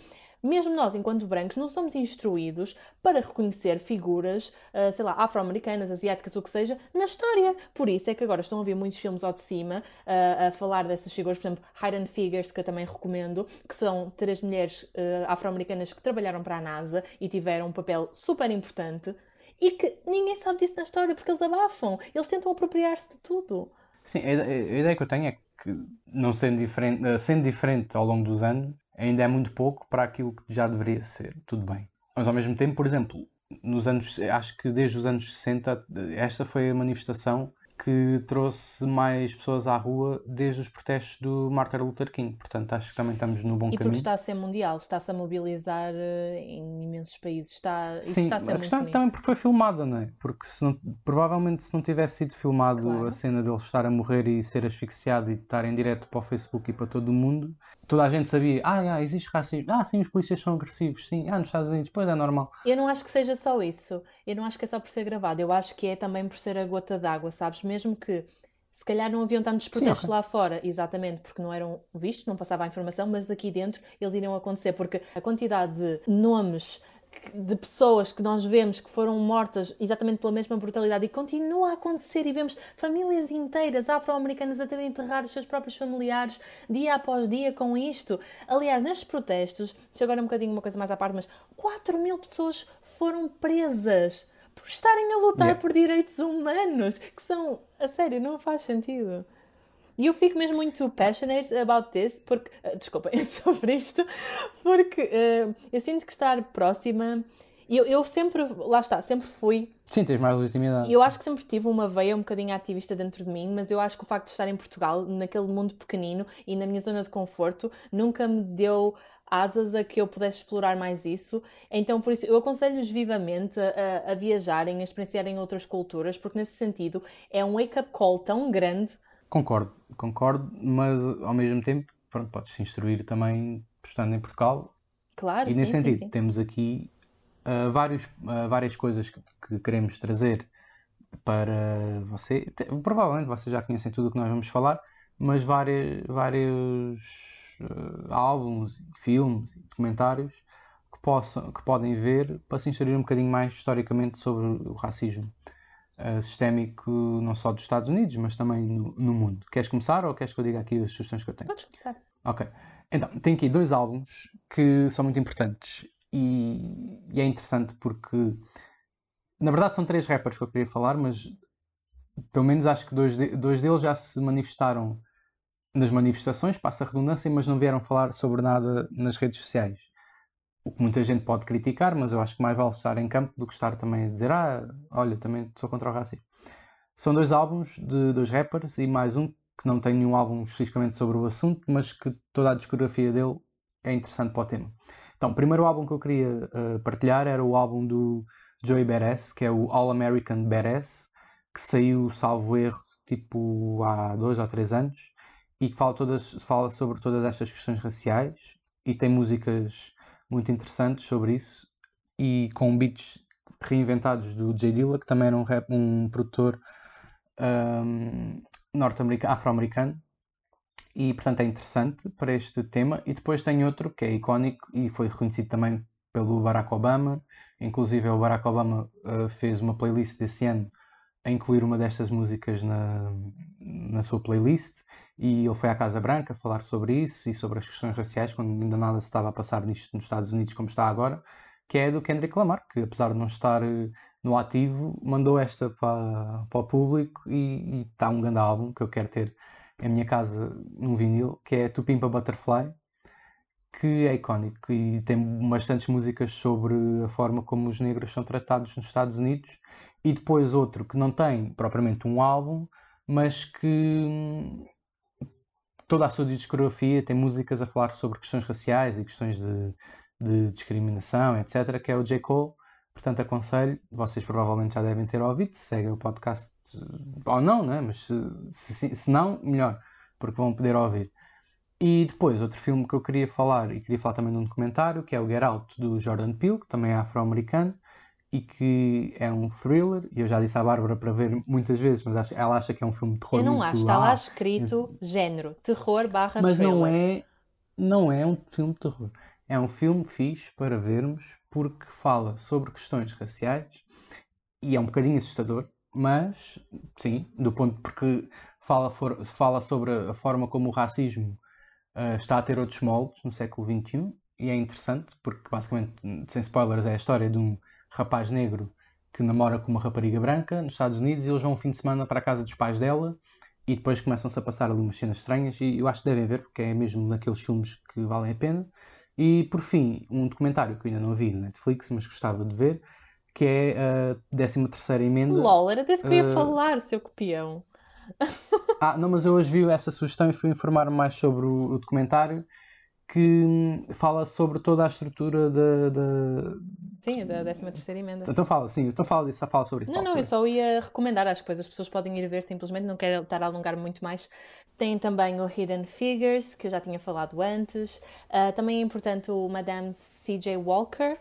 mesmo nós, enquanto brancos, não somos instruídos para reconhecer figuras, uh, sei lá, afro-americanas, asiáticas, o que seja, na história. Por isso é que agora estão a ver muitos filmes ao de cima uh, a falar dessas figuras, por exemplo, Hidden Figures, que eu também recomendo, que são três mulheres uh, afro-americanas que trabalharam para a NASA e tiveram um papel super importante e que ninguém sabe disso na história porque eles abafam, eles tentam apropriar-se de tudo. Sim, a, ideia que eu tenho é que, não sendo diferente, sendo diferente ao longo dos anos, ainda é muito pouco para aquilo que já deveria ser. Tudo bem. Mas ao mesmo tempo, por exemplo, nos anos, acho que desde os anos 60, esta foi a manifestação que trouxe mais pessoas à rua desde os protestos do Martin Luther King. Portanto, acho que também estamos no bom e caminho. E porque está a ser mundial, está-se a mobilizar eh, em imensos países. Está, Sim, está a ser a questão muito também porque foi filmada, não é? Porque se não, provavelmente se não tivesse sido filmado Claro. a cena dele estar a morrer e ser asfixiado e estar em direto para o Facebook e para todo o mundo, toda a gente sabia, ah, ah, existe racismo, ah, sim, os polícias são agressivos, sim, ah, nos Estados Unidos, pois é normal. Eu não acho que seja só isso. Eu não acho que é só por ser gravado. Eu acho que é também por ser a gota d'água, sabes? Mesmo que se calhar não haviam tantos protestos ok. lá fora, exatamente, porque não eram vistos, não passava a informação, mas aqui dentro eles iriam acontecer, porque a quantidade de nomes de pessoas que nós vemos que foram mortas exatamente pela mesma brutalidade e continua a acontecer e vemos famílias inteiras afro-americanas a terem de enterrar os seus próprios familiares dia após dia com isto. Aliás, nestes protestos, isto agora é um bocadinho uma coisa mais à parte, mas 4 mil pessoas foram presas por estarem a lutar Yeah. por direitos humanos, que são, a sério, não faz sentido. E eu fico mesmo muito passionate about this, porque, eh, desculpem, sobre isto, porque eh, eu sinto que estar próxima, eu, eu sempre, lá está, sempre fui Sim, tens mais legitimidade. eu acho que sempre tive uma veia um bocadinho ativista dentro de mim, mas eu acho que o facto de estar em Portugal, naquele mundo pequenino e na minha zona de conforto, nunca me deu asas a que eu pudesse explorar mais isso. Então, por isso, eu aconselho-os vivamente a, a- viajarem, a experienciarem outras culturas, porque nesse sentido é um wake-up call tão grande. Concordo, concordo, mas ao mesmo tempo, pronto, podes se instruir também estando em Portugal Claro, E sim, nesse sim, sentido, sim. temos aqui ah, vários, ah, várias coisas que, que queremos trazer para você. Te- Provavelmente vocês já conhecem tudo o que nós vamos falar, mas várias, vários ah, álbuns, filmes, e documentários que, possam, que podem ver para se instruir um bocadinho mais historicamente sobre o racismo ah, sistémico, não só dos Estados Unidos, mas também no, no mundo. Queres começar ou queres que eu diga aqui as sugestões que eu tenho? Podes começar. Ok. Então, tem aqui dois álbuns que são muito importantes e, e é interessante porque, na verdade, são três rappers que eu queria falar, mas pelo menos acho que dois, de- dois deles já se manifestaram nas manifestações, passa a redundância, mas não vieram falar sobre nada nas redes sociais. O que muita gente pode criticar, mas eu acho que mais vale estar em campo do que estar também a dizer, ah, olha, também sou contra o racismo. São dois álbuns de dois rappers e mais um que não tem nenhum álbum especificamente sobre o assunto, mas que toda a discografia dele é interessante para o tema. Então, o primeiro álbum que eu queria eh, partilhar era o álbum do Joey Badass, que é o All American Badass, que saiu, salvo erro, tipo há dois ou três anos, e que fala, todas, fala sobre todas estas questões raciais e tem músicas muito interessantes sobre isso e com beats reinventados do J Dilla, que também era um, rap- um produtor ahm, norte-americano, afro-americano. E portanto é interessante para este tema. E depois tem outro que é icónico e foi reconhecido também pelo Barack Obama. Inclusive o Barack Obama ah, fez uma playlist desse ano a incluir uma destas músicas na, na sua playlist. E ele foi à Casa Branca falar sobre isso e sobre as questões raciais, quando ainda nada se estava a passar nisto nos Estados Unidos como está agora, que é do Kendrick Lamar, que apesar de não estar eh, no ativo, mandou esta para, para o público e, está um grande álbum que eu quero ter em minha casa num vinil, que é Tupimpa Butterfly, que é icónico e tem bastantes músicas sobre a forma como os negros são tratados nos Estados Unidos e depois outro que não tem propriamente um álbum, mas que hum, toda a sua discografia tem músicas a falar sobre questões raciais e questões de, de discriminação, etc., que é o J. Cole. Portanto, aconselho, vocês provavelmente já devem ter ouvido, se seguem o podcast ou não, né? mas se, se, se não, melhor, porque vão poder ouvir. E depois, outro filme que eu queria falar, e queria falar também de um documentário, que é o Get Out, do Jordan Peele, que também é afro-americano, e que é um thriller, e eu já disse à Bárbara para ver muitas vezes, mas acho- ela acha que é um filme de terror Eu não acho, está lá escrito género, terror barra mas não thriller. é, não é um filme de terror. É um filme fixe para vermos porque fala sobre questões raciais e é um bocadinho assustador, mas sim, do ponto porque fala, for- fala sobre a forma como o racismo ah, está a ter outros moldes no século XXI e é interessante porque basicamente, sem spoilers, é a história de um rapaz negro que namora com uma rapariga branca nos Estados Unidos e eles vão um fim de semana para a casa dos pais dela e depois começam-se a passar ali umas cenas estranhas e eu acho que devem ver porque é mesmo daqueles filmes que valem a pena. E por fim, um documentário que eu ainda não vi na Netflix, mas gostava de ver, que é a 13 terceira emenda. LOL, era desse que eu ia uh... falar, seu copião. ah, não, mas eu hoje vi essa sugestão e fui informar mais sobre o, o documentário que fala sobre toda a estrutura da. Sim, da 13 terceira emenda. Então fala, sim, então fala disso, fala sobre isso. Não, não, eu só ia recomendar, que depois as pessoas podem ir ver simplesmente, não quero estar a alongar muito mais. Tem também o Hidden Figures, que eu já tinha falado antes. Uh, também é importante o Madame C.J. Walker.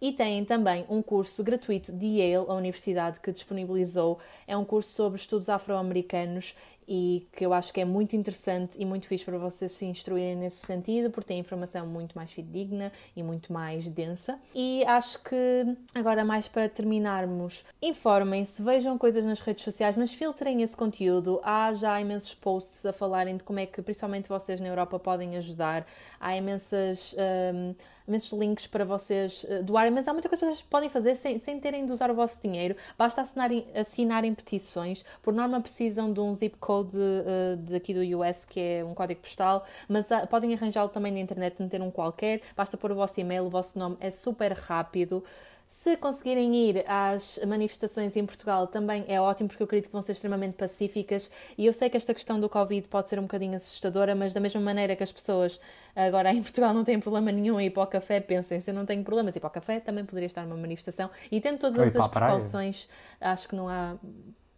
E tem também um curso gratuito de Yale, a universidade que disponibilizou. É um curso sobre estudos afro-americanos e que eu acho que é muito interessante e muito fixe para vocês se instruírem nesse sentido, porque tem informação muito mais fidedigna e muito mais densa. E acho que, agora mais para terminarmos, informem-se, vejam coisas nas redes sociais, mas filtrem esse conteúdo. Há já imensos posts a falarem de como é que, principalmente vocês na Europa, podem ajudar. Há imensas. Um, imensos links para vocês uh, doarem, mas há muita coisa que vocês podem fazer sem, sem terem de usar o vosso dinheiro. Basta assinarem, assinarem petições. Por norma, precisam de um zip code uh, daqui do US, que é um código postal, mas uh, podem arranjá-lo também na internet, meter um qualquer. Basta pôr o vosso e-mail, o vosso nome, é super rápido. Se conseguirem ir às manifestações em Portugal também é ótimo, porque eu acredito que vão ser extremamente pacíficas. E eu sei que esta questão do Covid pode ser um bocadinho assustadora, mas da mesma maneira que as pessoas agora em Portugal não têm problema nenhum em ir para o café, pensem, se eu não tenho problemas em ir para o café, também poderia estar numa manifestação. E tendo todas as precauções, acho que não há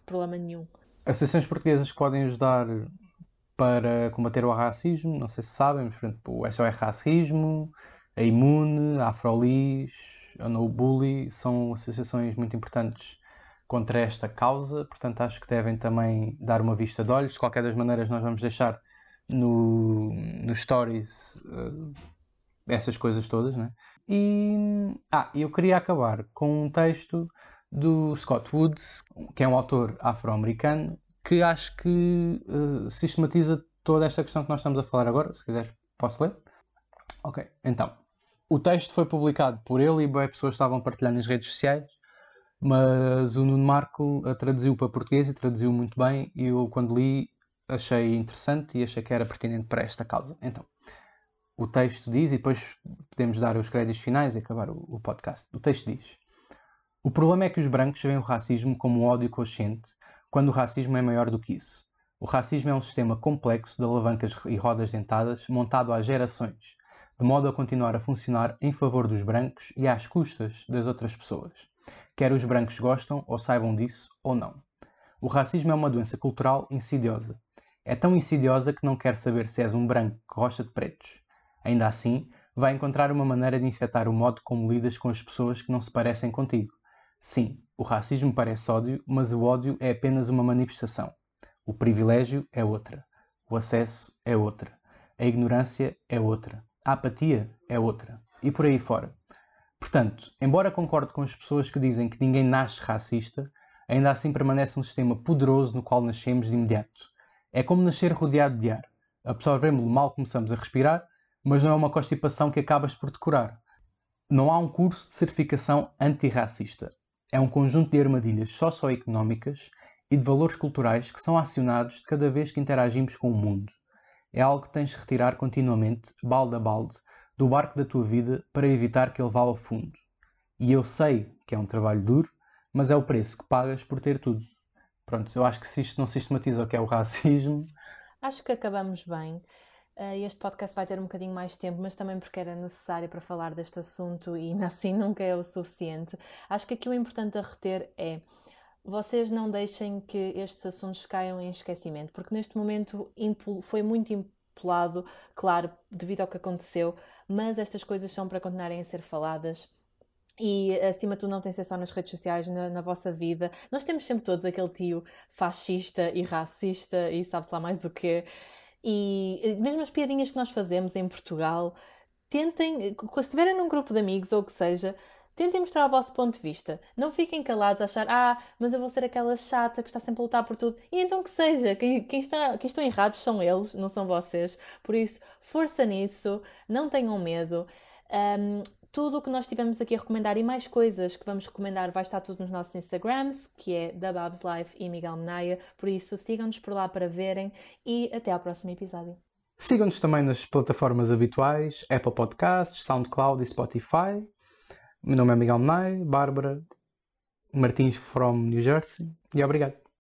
problema nenhum. Associações portuguesas que podem ajudar para combater o racismo, não sei se sabem, mas por exemplo, o SOR Racismo, a Imune, a Afrolis, No Bully são associações muito importantes contra esta causa, portanto acho que devem também dar uma vista de olhos. De qualquer das maneiras, nós vamos deixar no, no Stories uh, essas coisas todas, né? E ah, eu queria acabar com um texto do Scott Woods, que é um autor afro-americano, que acho que uh, sistematiza toda esta questão que nós estamos a falar agora. Se quiseres, posso ler? Ok, então. O texto foi publicado por ele e boas pessoas estavam partilhando nas redes sociais, mas o Nuno Marco a traduziu para português e traduziu muito bem e eu quando li achei interessante e achei que era pertinente para esta causa. Então, o texto diz, e depois podemos dar os créditos finais e acabar o, o podcast. O texto diz: O problema é que os brancos veem o racismo como um ódio consciente, quando o racismo é maior do que isso. O racismo é um sistema complexo de alavancas e rodas dentadas montado há gerações de modo a continuar a funcionar em favor dos brancos e às custas das outras pessoas, quer os brancos gostam ou saibam disso ou não. O racismo é uma doença cultural insidiosa. É tão insidiosa que não quer saber se és um branco que gosta de pretos. Ainda assim, vai encontrar uma maneira de infectar o modo como lidas com as pessoas que não se parecem contigo. Sim, o racismo parece ódio, mas o ódio é apenas uma manifestação. O privilégio é outra. O acesso é outra. A ignorância é outra. A apatia é outra. E por aí fora. Portanto, embora concorde com as pessoas que dizem que ninguém nasce racista, ainda assim permanece um sistema poderoso no qual nascemos de imediato. É como nascer rodeado de ar. Absorvemos-lo mal começamos a respirar, mas não é uma constipação que acabas por decorar. Não há um curso de certificação antirracista. É um conjunto de armadilhas socioeconómicas e de valores culturais que são acionados de cada vez que interagimos com o mundo é algo que tens de retirar continuamente, balde a balde, do barco da tua vida para evitar que ele vá ao fundo. E eu sei que é um trabalho duro, mas é o preço que pagas por ter tudo. Pronto, eu acho que se isto não sistematiza o que é o racismo. Acho que acabamos bem. Eh, este podcast vai ter um bocadinho mais tempo, mas também porque era necessário para falar deste assunto e assim nunca é o suficiente. Acho que aqui o importante a reter é vocês não deixem que estes assuntos caiam em esquecimento, porque neste momento foi muito impulado, claro, devido ao que aconteceu, mas estas coisas são para continuarem a ser faladas. E acima de tudo, não tem só nas redes sociais, na, na, vossa vida. Nós temos sempre todos aquele tio fascista e racista e sabe-se lá mais o quê. E mesmo as piadinhas que nós fazemos em Portugal, tentem, se estiverem num grupo de amigos ou o que seja, Tentem mostrar o vosso ponto de vista. Não fiquem calados a achar, ah, mas eu vou ser aquela chata que está sempre a lutar por tudo. E então que seja. Quem, quem, está, quem estão errados são eles, não são vocês. Por isso, força nisso. Não tenham medo. Um, tudo o que nós tivemos aqui a recomendar e mais coisas que vamos recomendar vai estar tudo nos nossos Instagrams, que é da Babs Life e Miguel Menaia. Por isso, sigam-nos por lá para verem e até ao próximo episódio. Sigam-nos também nas plataformas habituais, Apple Podcasts, SoundCloud e Spotify. Meu nome é Miguel Menai, Bárbara Martins from New Jersey e obrigado.